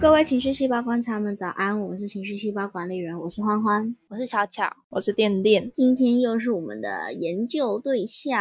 各位情绪细胞观察们，早安！我们是情绪细胞管理员，我是欢欢，我是巧巧，我是电电。今天又是我们的研究对象，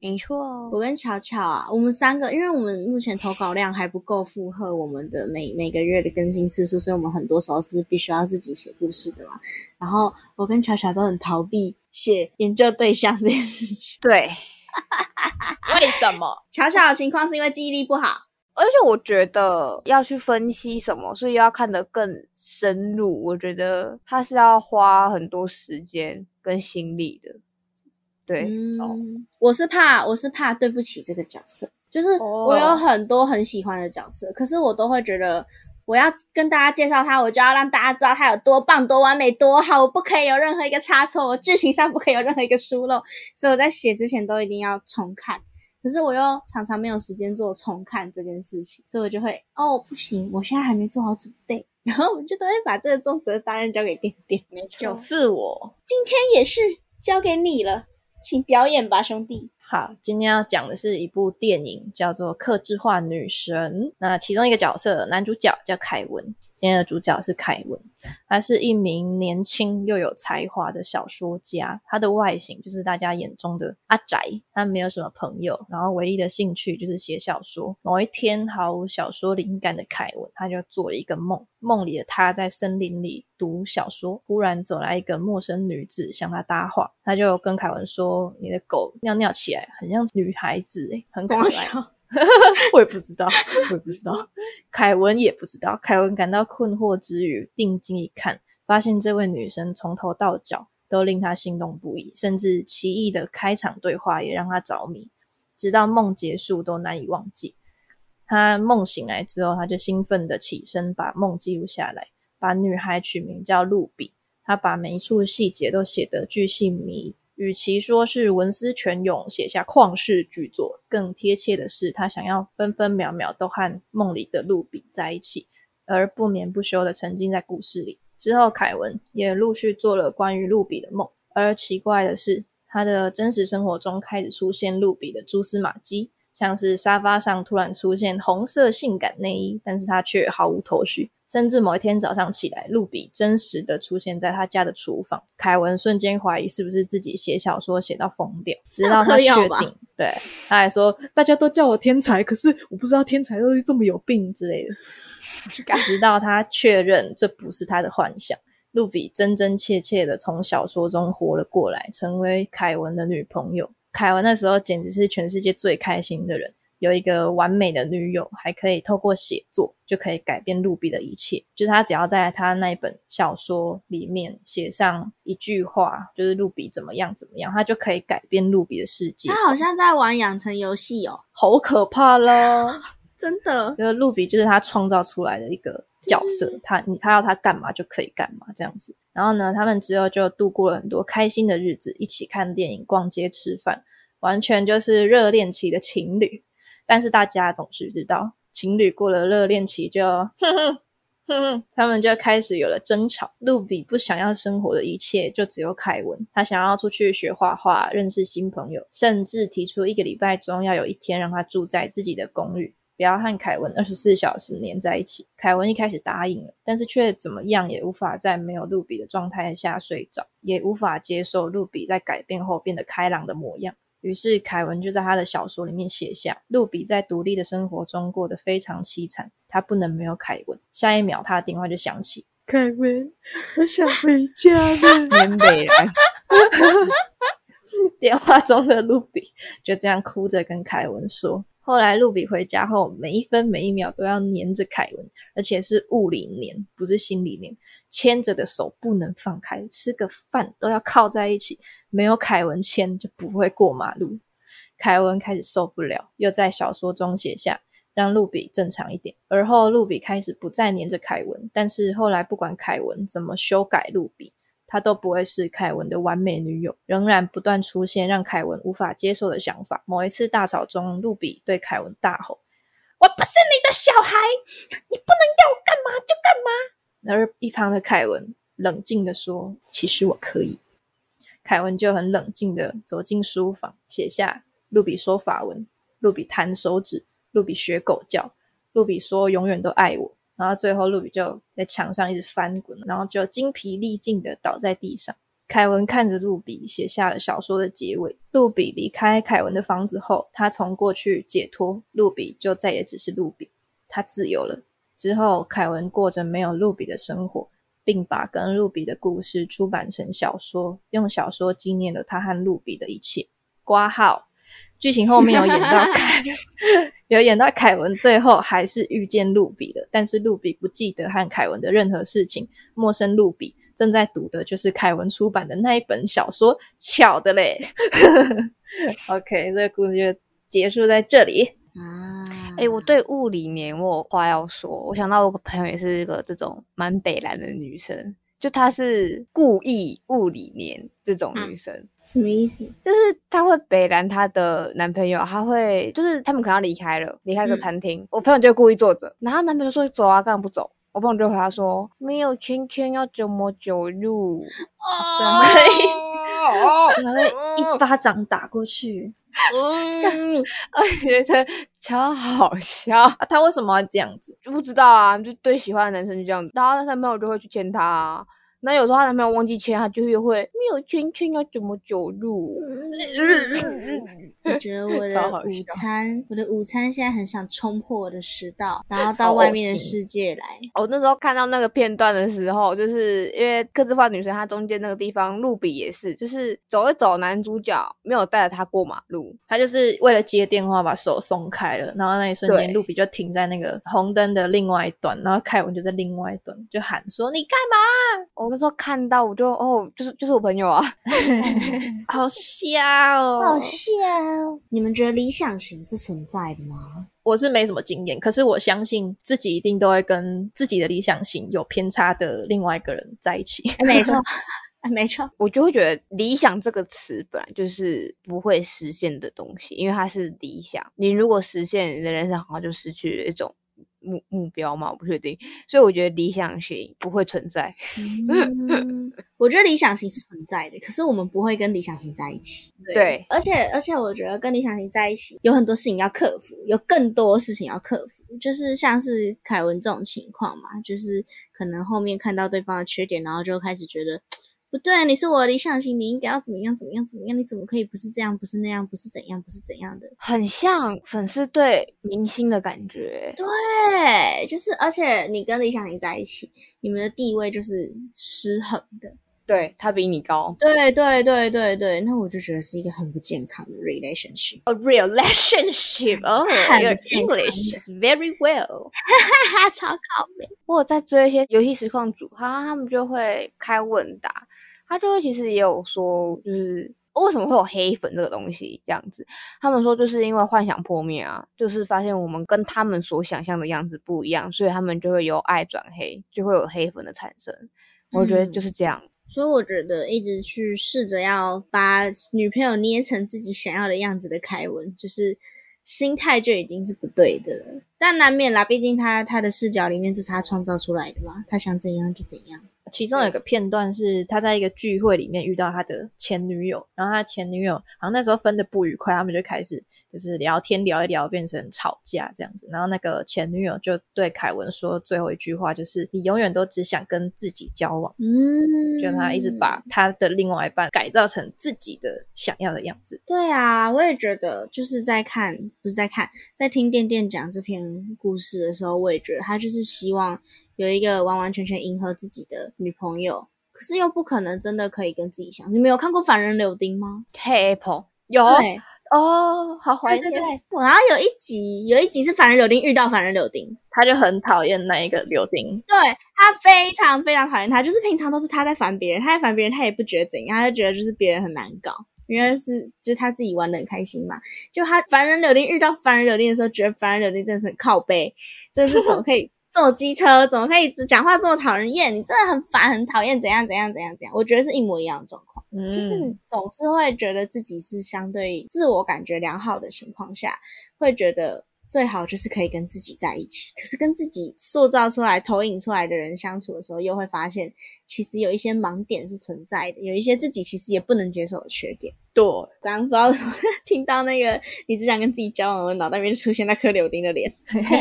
没错。我跟巧巧啊，我们三个，因为我们目前投稿量还不够负荷我们的每每个月的更新次数，所以我们很多时候是必须要自己写故事的嘛。然后我跟巧巧都很逃避写研究对象这件事情。对，为什么？巧巧的情况是因为记忆力不好。而且我觉得要去分析什么，所以要看得更深入。我觉得他是要花很多时间跟心力的。对，嗯我是怕，我是怕对不起这个角色。就是我有很多很喜欢的角色，可是我都会觉得我要跟大家介绍他，我就要让大家知道他有多棒、多完美、多好，我不可以有任何一个差错，我剧情上不可以有任何一个疏漏。所以我在写之前都一定要重看。可是我又常常没有时间做重看这件事情，所以我就会哦不行，我现在还没做好准备，然后我就都会把这个重责大任交给点点，就是我。今天也是交给你了，请表演吧，兄弟。好，今天要讲的是一部电影，叫做《克制化女神》，那其中一个角色男主角叫凯文。今天的主角是凯文，他是一名年轻又有才华的小说家。他的外形就是大家眼中的阿宅，他没有什么朋友，然后唯一的兴趣就是写小说。某一天，毫无小说灵感的凯文，他就做了一个梦，梦里的他在森林里读小说，忽然走来一个陌生女子向他搭话，他就跟凯文说：“你的狗尿尿起来很像女孩子，诶很可爱。” 我也不知道，我也不知道，凯文也不知道。凯文感到困惑之余，定睛一看，发现这位女生从头到脚都令他心动不已，甚至奇异的开场对话也让他着迷，直到梦结束都难以忘记。他梦醒来之后，他就兴奋的起身，把梦记录下来，把女孩取名叫露比。他把每一处细节都写得巨细靡。与其说是文思泉涌写下旷世巨作，更贴切的是他想要分分秒秒都和梦里的露比在一起，而不眠不休的沉浸在故事里。之后，凯文也陆续做了关于露比的梦，而奇怪的是，他的真实生活中开始出现露比的蛛丝马迹。像是沙发上突然出现红色性感内衣，但是他却毫无头绪。甚至某一天早上起来，露比真实的出现在他家的厨房，凯文瞬间怀疑是不是自己写小说写到疯掉，直到他确定，对，他还说大家都叫我天才，可是我不知道天才都是这么有病之类的。直到他确认这不是他的幻想，露比真真切切的从小说中活了过来，成为凯文的女朋友。凯文那时候简直是全世界最开心的人，有一个完美的女友，还可以透过写作就可以改变露比的一切。就是他只要在他那一本小说里面写上一句话，就是露比怎么样怎么样，他就可以改变露比的世界。他好像在玩养成游戏哦，好可怕咯 真的，就是露比就是他创造出来的一个。角色，他你他要他干嘛就可以干嘛这样子。然后呢，他们之后就度过了很多开心的日子，一起看电影、逛街、吃饭，完全就是热恋期的情侣。但是大家总是知道，情侣过了热恋期就，哼哼哼哼，他们就开始有了争吵。露比不想要生活的一切，就只有凯文。他想要出去学画画，认识新朋友，甚至提出一个礼拜中要有一天让他住在自己的公寓。不要和凯文二十四小时黏在一起。凯文一开始答应了，但是却怎么样也无法在没有露比的状态下睡着，也无法接受露比在改变后变得开朗的模样。于是凯文就在他的小说里面写下：露比在独立的生活中过得非常凄惨，他不能没有凯文。下一秒，他的电话就响起：“凯文，我想回家了。”缅北人。电话中的露比就这样哭着跟凯文说。后来，露比回家后，每一分每一秒都要黏着凯文，而且是物理黏，不是心理黏。牵着的手不能放开，吃个饭都要靠在一起。没有凯文牵，就不会过马路。凯文开始受不了，又在小说中写下让露比正常一点。而后，露比开始不再黏着凯文，但是后来不管凯文怎么修改露比。她都不会是凯文的完美女友，仍然不断出现让凯文无法接受的想法。某一次大吵中，露比对凯文大吼：“我不是你的小孩，你不能要我干嘛就干嘛。”而一旁的凯文冷静的说：“其实我可以。”凯文就很冷静的走进书房，写下：“露比说法文，露比弹手指，露比学狗叫，露比说永远都爱我。”然后最后露比就在墙上一直翻滚，然后就精疲力尽的倒在地上。凯文看着露比写下了小说的结尾。露比离开凯文的房子后，他从过去解脱，露比就再也只是露比，他自由了。之后，凯文过着没有露比的生活，并把跟露比的故事出版成小说，用小说纪念了他和露比的一切。挂号。剧情后面有演到凯，有演到凯文最后还是遇见露比了，但是露比不记得和凯文的任何事情。陌生露比正在读的就是凯文出版的那一本小说，巧的嘞。OK，这个故事就结束在这里啊。哎，我对物理年我有话要说，我想到我个朋友也是一个这种蛮北蓝的女生。就她是故意物理年这种女生，什么意思？就是她会北蓝她的男朋友，她会就是他们可能要离开了，离开个餐厅，我朋友就故意坐着，然后男朋友说走啊，干嘛不走？我朋友就回他说没有圈圈要怎么走路？怎么可以？怎么会一巴掌打过去？嗯，我觉得超好笑。他为什么要这样子？就不知道啊，就对喜欢的男生就这样子，然后他男朋友就会去牵她。那有时候她男朋友忘记签，她就会会没有圈圈要怎么走路？我觉得我 的午餐，我的午餐现在很想冲破我的食道，然后到外面的世界来。我那时候看到那个片段的时候，就是因为刻字化女神，她中间那个地方露比也是，就是走一走，男主角没有带着她过马路，他就是为了接电话把手松开了，然后那一瞬间露比就停在那个红灯的另外一端，然后凯文就在另外一端就喊说：“你干嘛？”我那时候看到我就哦，就是就是我朋友啊，好笑哦，好笑。你们觉得理想型是存在的吗？我是没什么经验，可是我相信自己一定都会跟自己的理想型有偏差的另外一个人在一起。没错，没错，我就会觉得理想这个词本来就是不会实现的东西，因为它是理想。你如果实现，你的人生好像就失去了一种。目目标嘛，我不确定，所以我觉得理想型不会存在。我觉得理想型是存在的，可是我们不会跟理想型在一起。对，而且而且我觉得跟理想型在一起有很多事情要克服，有更多事情要克服，就是像是凯文这种情况嘛，就是可能后面看到对方的缺点，然后就开始觉得。不对，你是我的理想型，你应该要怎么样怎么样怎么样？你怎么可以不是这样，不是那样，不是怎样，不是怎样的？很像粉丝对明星的感觉。对，就是，而且你跟理想型在一起，你们的地位就是失衡的。对他比你高。对对对对对，那我就觉得是一个很不健康的 relationship。A relationship，哦，Your English is very well。哈哈哈，超靠背。我在追一些游戏实况组，哈，他们就会开问答。他就会其实也有说，就是为什么会有黑粉这个东西这样子？他们说就是因为幻想破灭啊，就是发现我们跟他们所想象的样子不一样，所以他们就会由爱转黑，就会有黑粉的产生。我觉得就是这样。所以我觉得一直去试着要把女朋友捏成自己想要的样子的凯文，就是心态就已经是不对的了。但难免啦，毕竟他他的视角里面是他创造出来的嘛，他想怎样就怎样。其中有个片段是他在一个聚会里面遇到他的前女友，然后他前女友好像那时候分的不愉快，他们就开始就是聊天聊一聊，变成吵架这样子。然后那个前女友就对凯文说最后一句话，就是你永远都只想跟自己交往，嗯，就他一直把他的另外一半改造成自己的想要的样子。对啊，我也觉得就是在看，不是在看，在听店店讲这篇故事的时候，我也觉得他就是希望。有一个完完全全迎合自己的女朋友，可是又不可能真的可以跟自己相。你没有看过《凡人柳丁》吗？黑 Apple 有哦，好怀念。然后有一集，有一集是凡人柳丁遇到凡人柳丁，他就很讨厌那一个柳丁。对他非常非常讨厌他，就是平常都是他在烦别人，他在烦别人，他也不觉得怎样，他就觉得就是别人很难搞，因为是就是他自己玩的很开心嘛。就他凡人柳丁遇到凡人柳丁的时候，觉得凡人柳丁真的是很靠背，真的是怎么可以？坐机车怎么可以只讲话这么讨人厌？你真的很烦，很讨厌，怎样怎样怎样怎样？我觉得是一模一样的状况，就是总是会觉得自己是相对自我感觉良好的情况下，会觉得最好就是可以跟自己在一起。可是跟自己塑造出来、投影出来的人相处的时候，又会发现其实有一些盲点是存在的，有一些自己其实也不能接受的缺点。对，刚不知道 听到那个你只想跟自己交往，我脑袋里面出现那颗柳丁的脸。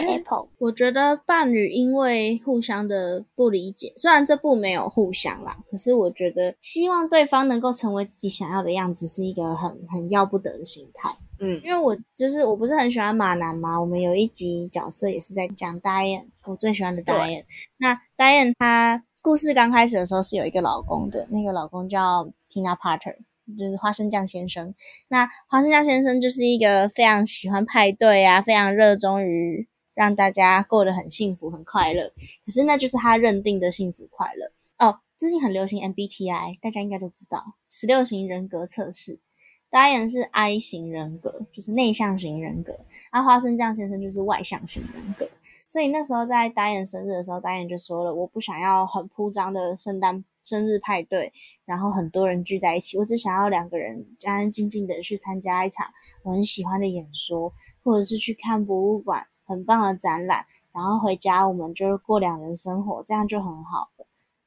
Apple，我觉得伴侣因为互相的不理解，虽然这部没有互相啦，可是我觉得希望对方能够成为自己想要的样子，是一个很很要不得的心态。嗯，因为我就是我不是很喜欢马男嘛，我们有一集角色也是在讲 Diane，我最喜欢的 Diane。那 Diane 她故事刚开始的时候是有一个老公的，那个老公叫 Tina Parter。就是花生酱先生，那花生酱先生就是一个非常喜欢派对啊，非常热衷于让大家过得很幸福、很快乐。可是那就是他认定的幸福快乐哦。最近很流行 MBTI，大家应该都知道十六型人格测试。导演是 I 型人格，就是内向型人格。那花生酱先生就是外向型人格。所以那时候在导演生日的时候，导演就说了：“我不想要很铺张的圣诞生日派对，然后很多人聚在一起。我只想要两个人安安静静的去参加一场我很喜欢的演说，或者是去看博物馆很棒的展览，然后回家我们就是过两人生活，这样就很好。”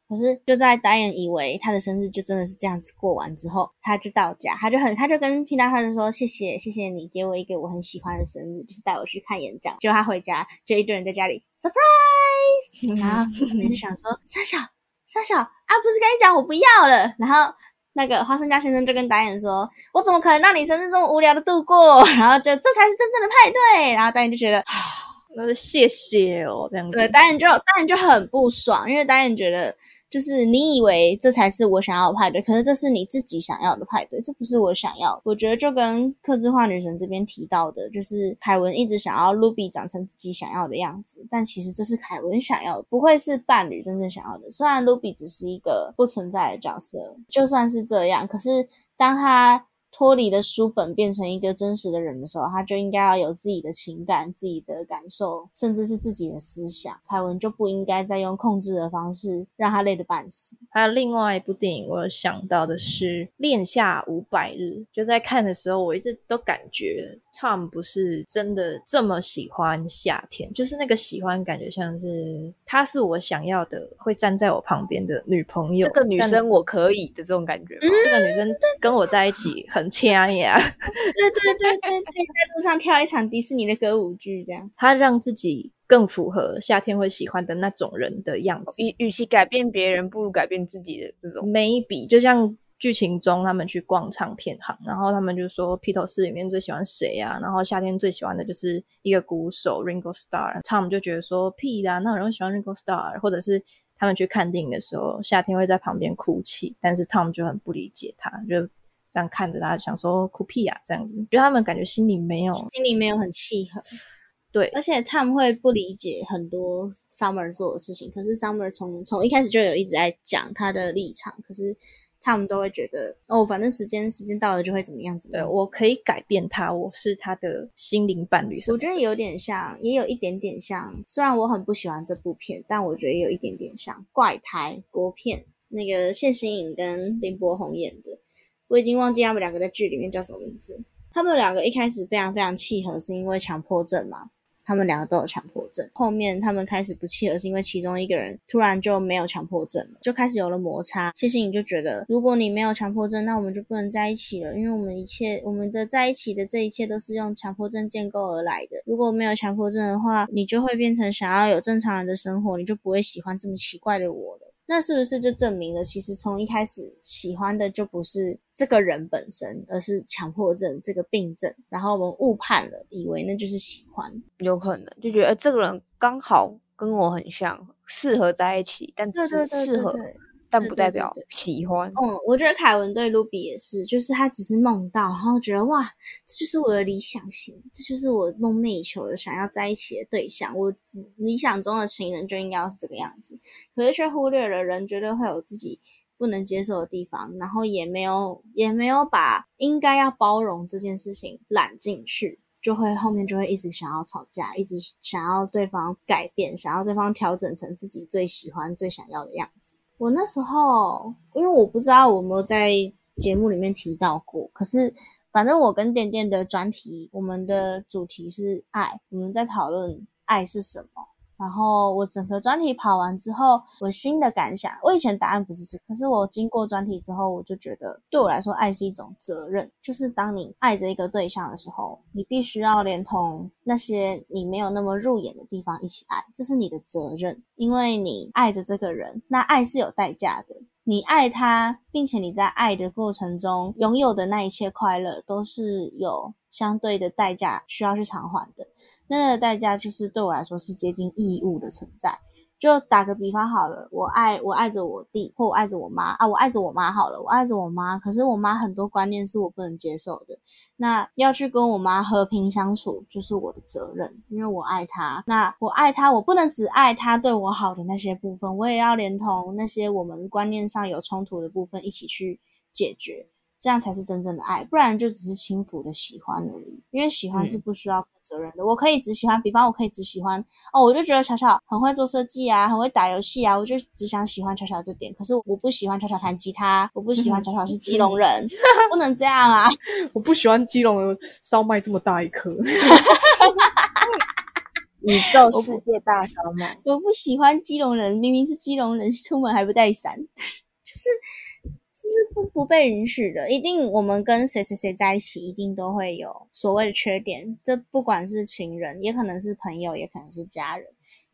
可是就在导演以为他的生日就真的是这样子过完之后，他就到家，他就很他就跟 p a 说谢谢谢谢你给我一个我很喜欢的生日，就是带我去看演讲。结果他回家就一堆人在家里 surprise，然后你就想说三小三小啊，不是跟你讲我不要了？然后那个花生家先生就跟导演说，我怎么可能让你生日这么无聊的度过？然后就这才是真正的派对。然后导演就觉得，那是谢谢哦，这样子。对，导演就导演就很不爽，因为导演觉得。就是你以为这才是我想要的派对，可是这是你自己想要的派对，这不是我想要。我觉得就跟特制化女神这边提到的，就是凯文一直想要 Ruby 长成自己想要的样子，但其实这是凯文想要，不会是伴侣真正想要的。虽然 Ruby 只是一个不存在的角色，就算是这样，可是当他。脱离了书本，变成一个真实的人的时候，他就应该要有自己的情感、自己的感受，甚至是自己的思想。凯文就不应该再用控制的方式让他累得半死。还有另外一部电影，我有想到的是《恋夏五百日》。就在看的时候，我一直都感觉 Tom 不是真的这么喜欢夏天，就是那个喜欢感觉像是她是我想要的，会站在我旁边的女朋友。这个女生我可以的这种感觉。这个女生跟我在一起很。掐呀！对对对对，可以在路上跳一场迪士尼的歌舞剧，这样她让自己更符合夏天会喜欢的那种人的样子。与与其改变别人，不如改变自己的这种。maybe 就像剧情中他们去逛唱片行，然后他们就说披头士里面最喜欢谁啊？然后夏天最喜欢的就是一个鼓手 Ringo Starr。Tom 就觉得说屁啦，那有人喜欢 Ringo Starr，或者是他们去看电影的时候，夏天会在旁边哭泣，但是 Tom 就很不理解他，就。这样看着他，想说哭屁啊，这样子，觉得他们感觉心里没有，心里没有很契合。对，而且 Tom 会不理解很多 Summer 做的事情。可是 Summer 从从一开始就有一直在讲他的立场，可是他们都会觉得，哦，反正时间时间到了就会怎么样怎么样。我可以改变他，我是他的心灵伴侣。我觉得有点像，也有一点点像。虽然我很不喜欢这部片，但我觉得有一点点像怪胎国片，那个谢欣颖跟林柏宏演的。我已经忘记他们两个在剧里面叫什么名字。他们两个一开始非常非常契合，是因为强迫症嘛？他们两个都有强迫症。后面他们开始不契合，是因为其中一个人突然就没有强迫症了，就开始有了摩擦。谢谢你就觉得，如果你没有强迫症，那我们就不能在一起了，因为我们一切我们的在一起的这一切都是用强迫症建构而来的。如果没有强迫症的话，你就会变成想要有正常人的生活，你就不会喜欢这么奇怪的我了。那是不是就证明了，其实从一开始喜欢的就不是这个人本身，而是强迫症这个病症？然后我们误判了，以为那就是喜欢，有可能就觉得这个人刚好跟我很像，适合在一起，但只是适合。但不代表喜欢。嗯，我觉得凯文对卢比也是，就是他只是梦到，然后觉得哇，这就是我的理想型，这就是我梦寐以求的想要在一起的对象。我理想中的情人就应该要是这个样子，可是却忽略了人绝对会有自己不能接受的地方，然后也没有也没有把应该要包容这件事情揽进去，就会后面就会一直想要吵架，一直想要对方改变，想要对方调整成自己最喜欢、最想要的样子。我那时候，因为我不知道我有没有在节目里面提到过，可是反正我跟点点的专题，我们的主题是爱，我们在讨论爱是什么。然后我整个专题跑完之后，我新的感想，我以前答案不是这，可是我经过专题之后，我就觉得对我来说，爱是一种责任。就是当你爱着一个对象的时候，你必须要连同那些你没有那么入眼的地方一起爱，这是你的责任，因为你爱着这个人，那爱是有代价的。你爱他，并且你在爱的过程中拥有的那一切快乐，都是有相对的代价需要去偿还的。那个代价就是对我来说是接近义务的存在。就打个比方好了，我爱我爱着我弟，或我爱着我妈啊，我爱着我妈好了，我爱着我妈。可是我妈很多观念是我不能接受的，那要去跟我妈和平相处，就是我的责任，因为我爱她。那我爱她，我不能只爱她对我好的那些部分，我也要连同那些我们观念上有冲突的部分一起去解决。这样才是真正的爱，不然就只是轻浮的喜欢而已。因为喜欢是不需要负责任的。我可以只喜欢，比方我可以只喜欢哦，我就觉得巧巧很会做设计啊，很会打游戏啊，我就只想喜欢巧巧这点。可是我不喜欢巧巧弹吉他，我不喜欢 巧巧是基隆人，不能这样啊！我不喜欢基隆的烧麦这么大一颗，宇宙世界大烧麦。我不喜欢基隆人，明明是基隆人，出门还不带伞，就是。这是不不被允许的，一定我们跟谁谁谁在一起，一定都会有所谓的缺点。这不管是情人，也可能是朋友，也可能是家人。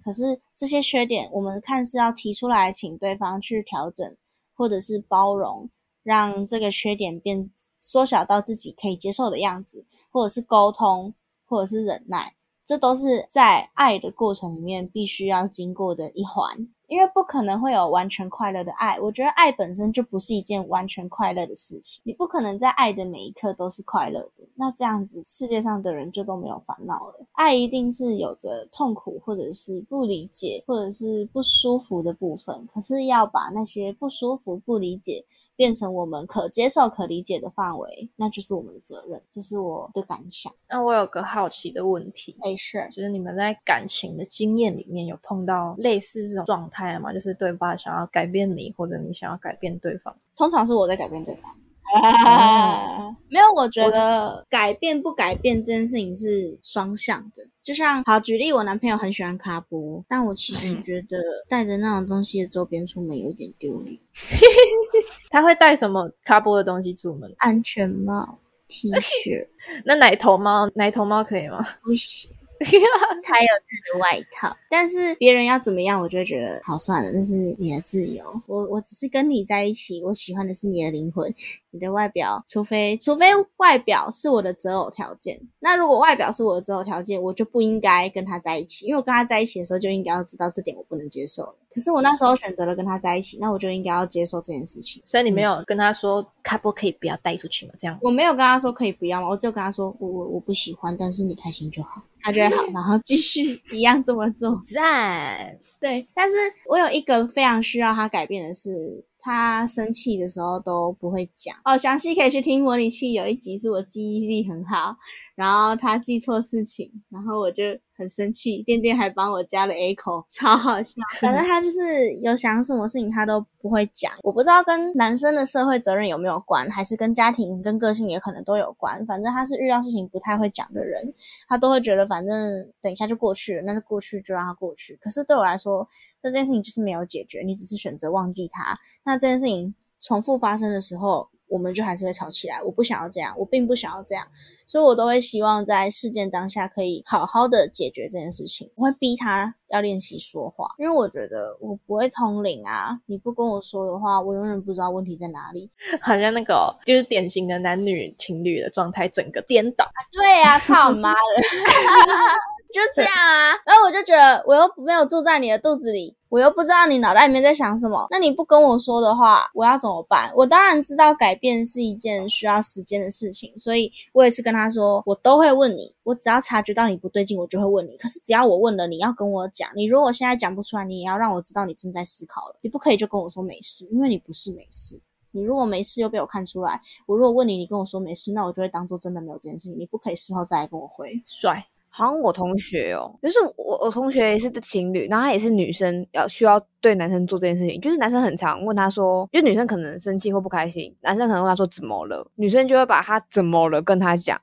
可是这些缺点，我们看似要提出来，请对方去调整，或者是包容，让这个缺点变缩小到自己可以接受的样子，或者是沟通，或者是忍耐，这都是在爱的过程里面必须要经过的一环。因为不可能会有完全快乐的爱，我觉得爱本身就不是一件完全快乐的事情。你不可能在爱的每一刻都是快乐的，那这样子世界上的人就都没有烦恼了。爱一定是有着痛苦，或者是不理解，或者是不舒服的部分。可是要把那些不舒服、不理解变成我们可接受、可理解的范围，那就是我们的责任。这是我的感想。那我有个好奇的问题，哎，是，就是你们在感情的经验里面有碰到类似这种状态？嘛，就是对方想要改变你，或者你想要改变对方，通常是我在改变对方。没有，我觉得改变不改变这件事情是双向的。就像好举例，我男朋友很喜欢卡波，但我其实觉得带着那种东西的周边出门有一点丢脸。他会带什么卡波的东西出门？安全帽、T 恤。那奶头猫，奶头猫可以吗？不行。他有他的外套，但是别人要怎么样，我就会觉得好算了，那是你的自由。我我只是跟你在一起，我喜欢的是你的灵魂。你的外表，除非除非外表是我的择偶条件，那如果外表是我的择偶条件，我就不应该跟他在一起，因为我跟他在一起的时候就应该要知道这点我不能接受了。可是我那时候选择了跟他在一起，那我就应该要接受这件事情。所以你没有跟他说卡波可以不要带出去吗？这样我没有跟他说可以不要吗？我只有跟他说我我我不喜欢，但是你开心就好，他觉得好，然后继续一样这么做。赞，对，但是我有一个非常需要他改变的是。他生气的时候都不会讲哦，详细可以去听模拟器有一集是我记忆力很好，然后他记错事情，然后我就。很生气，店店还帮我加了 A 口，超好笑。反正他就是有想什么事情，他都不会讲。我不知道跟男生的社会责任有没有关，还是跟家庭跟个性也可能都有关。反正他是遇到事情不太会讲的人，他都会觉得反正等一下就过去了，那就过去就让他过去。可是对我来说，那这件事情就是没有解决，你只是选择忘记他。那这件事情重复发生的时候。我们就还是会吵起来。我不想要这样，我并不想要这样，所以我都会希望在事件当下可以好好的解决这件事情。我会逼他要练习说话，因为我觉得我不会通灵啊。你不跟我说的话，我永远不知道问题在哪里。好像那个就是典型的男女情侣的状态，整个颠倒。对呀，操妈的！就这样啊，然后我就觉得我又没有住在你的肚子里，我又不知道你脑袋里面在想什么。那你不跟我说的话，我要怎么办？我当然知道改变是一件需要时间的事情，所以我也是跟他说，我都会问你，我只要察觉到你不对劲，我就会问你。可是只要我问了，你要跟我讲。你如果现在讲不出来，你也要让我知道你正在思考了。你不可以就跟我说没事，因为你不是没事。你如果没事又被我看出来，我如果问你，你跟我说没事，那我就会当做真的没有这件事情。你不可以事后再来跟我回，帅。好像我同学哦，就是我我同学也是情侣，然后他也是女生，要需要对男生做这件事情。就是男生很常问他说，因为女生可能生气或不开心，男生可能问他说怎么了，女生就会把他怎么了跟他讲，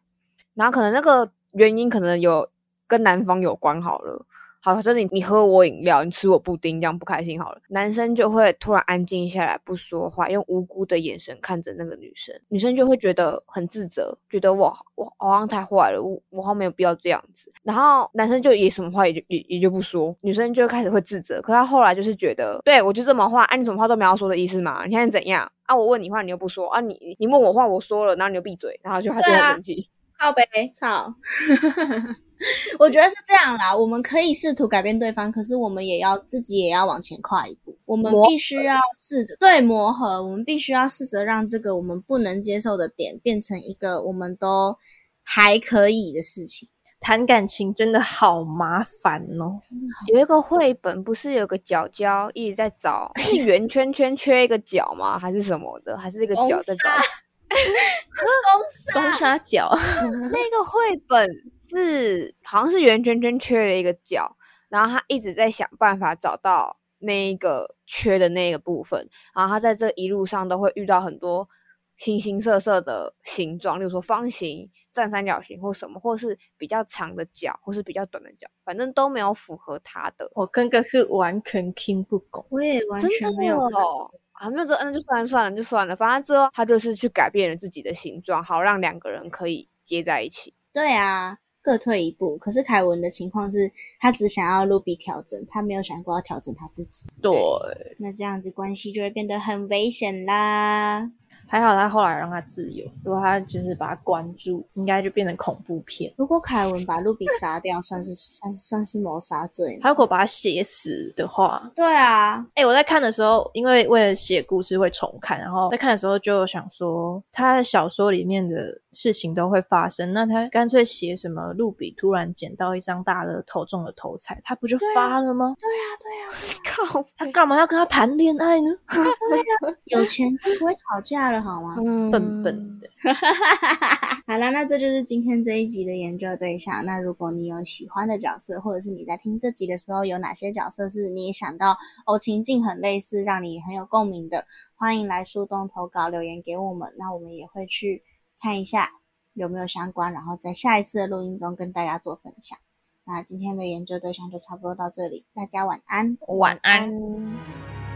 然后可能那个原因可能有跟男方有关好了，好，真的你喝我饮料，你吃我布丁，这样不开心好了。男生就会突然安静下来，不说话，用无辜的眼神看着那个女生，女生就会觉得很自责，觉得我我好像太坏了，我我好像没有必要这样子。然后男生就也什么话也就也也就不说，女生就开始会自责。可他后来就是觉得，对我就这么话，啊，你什么话都没有说的意思嘛？你现在怎样啊？我问你话你又不说啊？你你问我话我说了，然后你就闭嘴，然后就他就很生气，靠呗，操。我觉得是这样啦，我们可以试图改变对方，可是我们也要自己也要往前跨一步。我们必须要试着对磨合，我们必须要试着让这个我们不能接受的点变成一个我们都还可以的事情。谈感情真的好麻烦哦！有一个绘本，不是有个角角一直在找，是 圆圈圈缺一个角吗？还是什么的？还是那个角在找？公公沙角，那个绘本是好像是圆圈圈缺了一个角，然后他一直在想办法找到那一个缺的那个部分，然后他在这一路上都会遇到很多形形色色的形状，例如说方形、正三角形或什么，或是比较长的角，或是比较短的角，反正都没有符合他的。我跟个是完全听不懂，我也完全没有。啊，没有这，那就算了算了，就算了。反正之后他就是去改变了自己的形状，好让两个人可以接在一起。对啊，各退一步。可是凯文的情况是，他只想要露比调整，他没有想过要调整他自己。对，那这样子关系就会变得很危险啦。还好他后来让他自由，如果他就是把他关住，应该就变成恐怖片。如果凯文把露比杀掉，算是算算是谋杀罪。他如果把他写死的话，对啊，哎，我在看的时候，因为为了写故事会重看，然后在看的时候就想说，他的小说里面的事情都会发生，那他干脆写什么露比突然捡到一张大乐透中了头彩，他不就发了吗？对啊，对啊，靠，他干嘛要跟他谈恋爱呢？对呀，有钱就不会吵架了。好吗？笨笨的。好了，那这就是今天这一集的研究对象。那如果你有喜欢的角色，或者是你在听这集的时候有哪些角色是你想到哦情境很类似，让你很有共鸣的，欢迎来树洞投稿留言给我们。那我们也会去看一下有没有相关，然后在下一次的录音中跟大家做分享。那今天的研究对象就差不多到这里，大家晚安，晚安。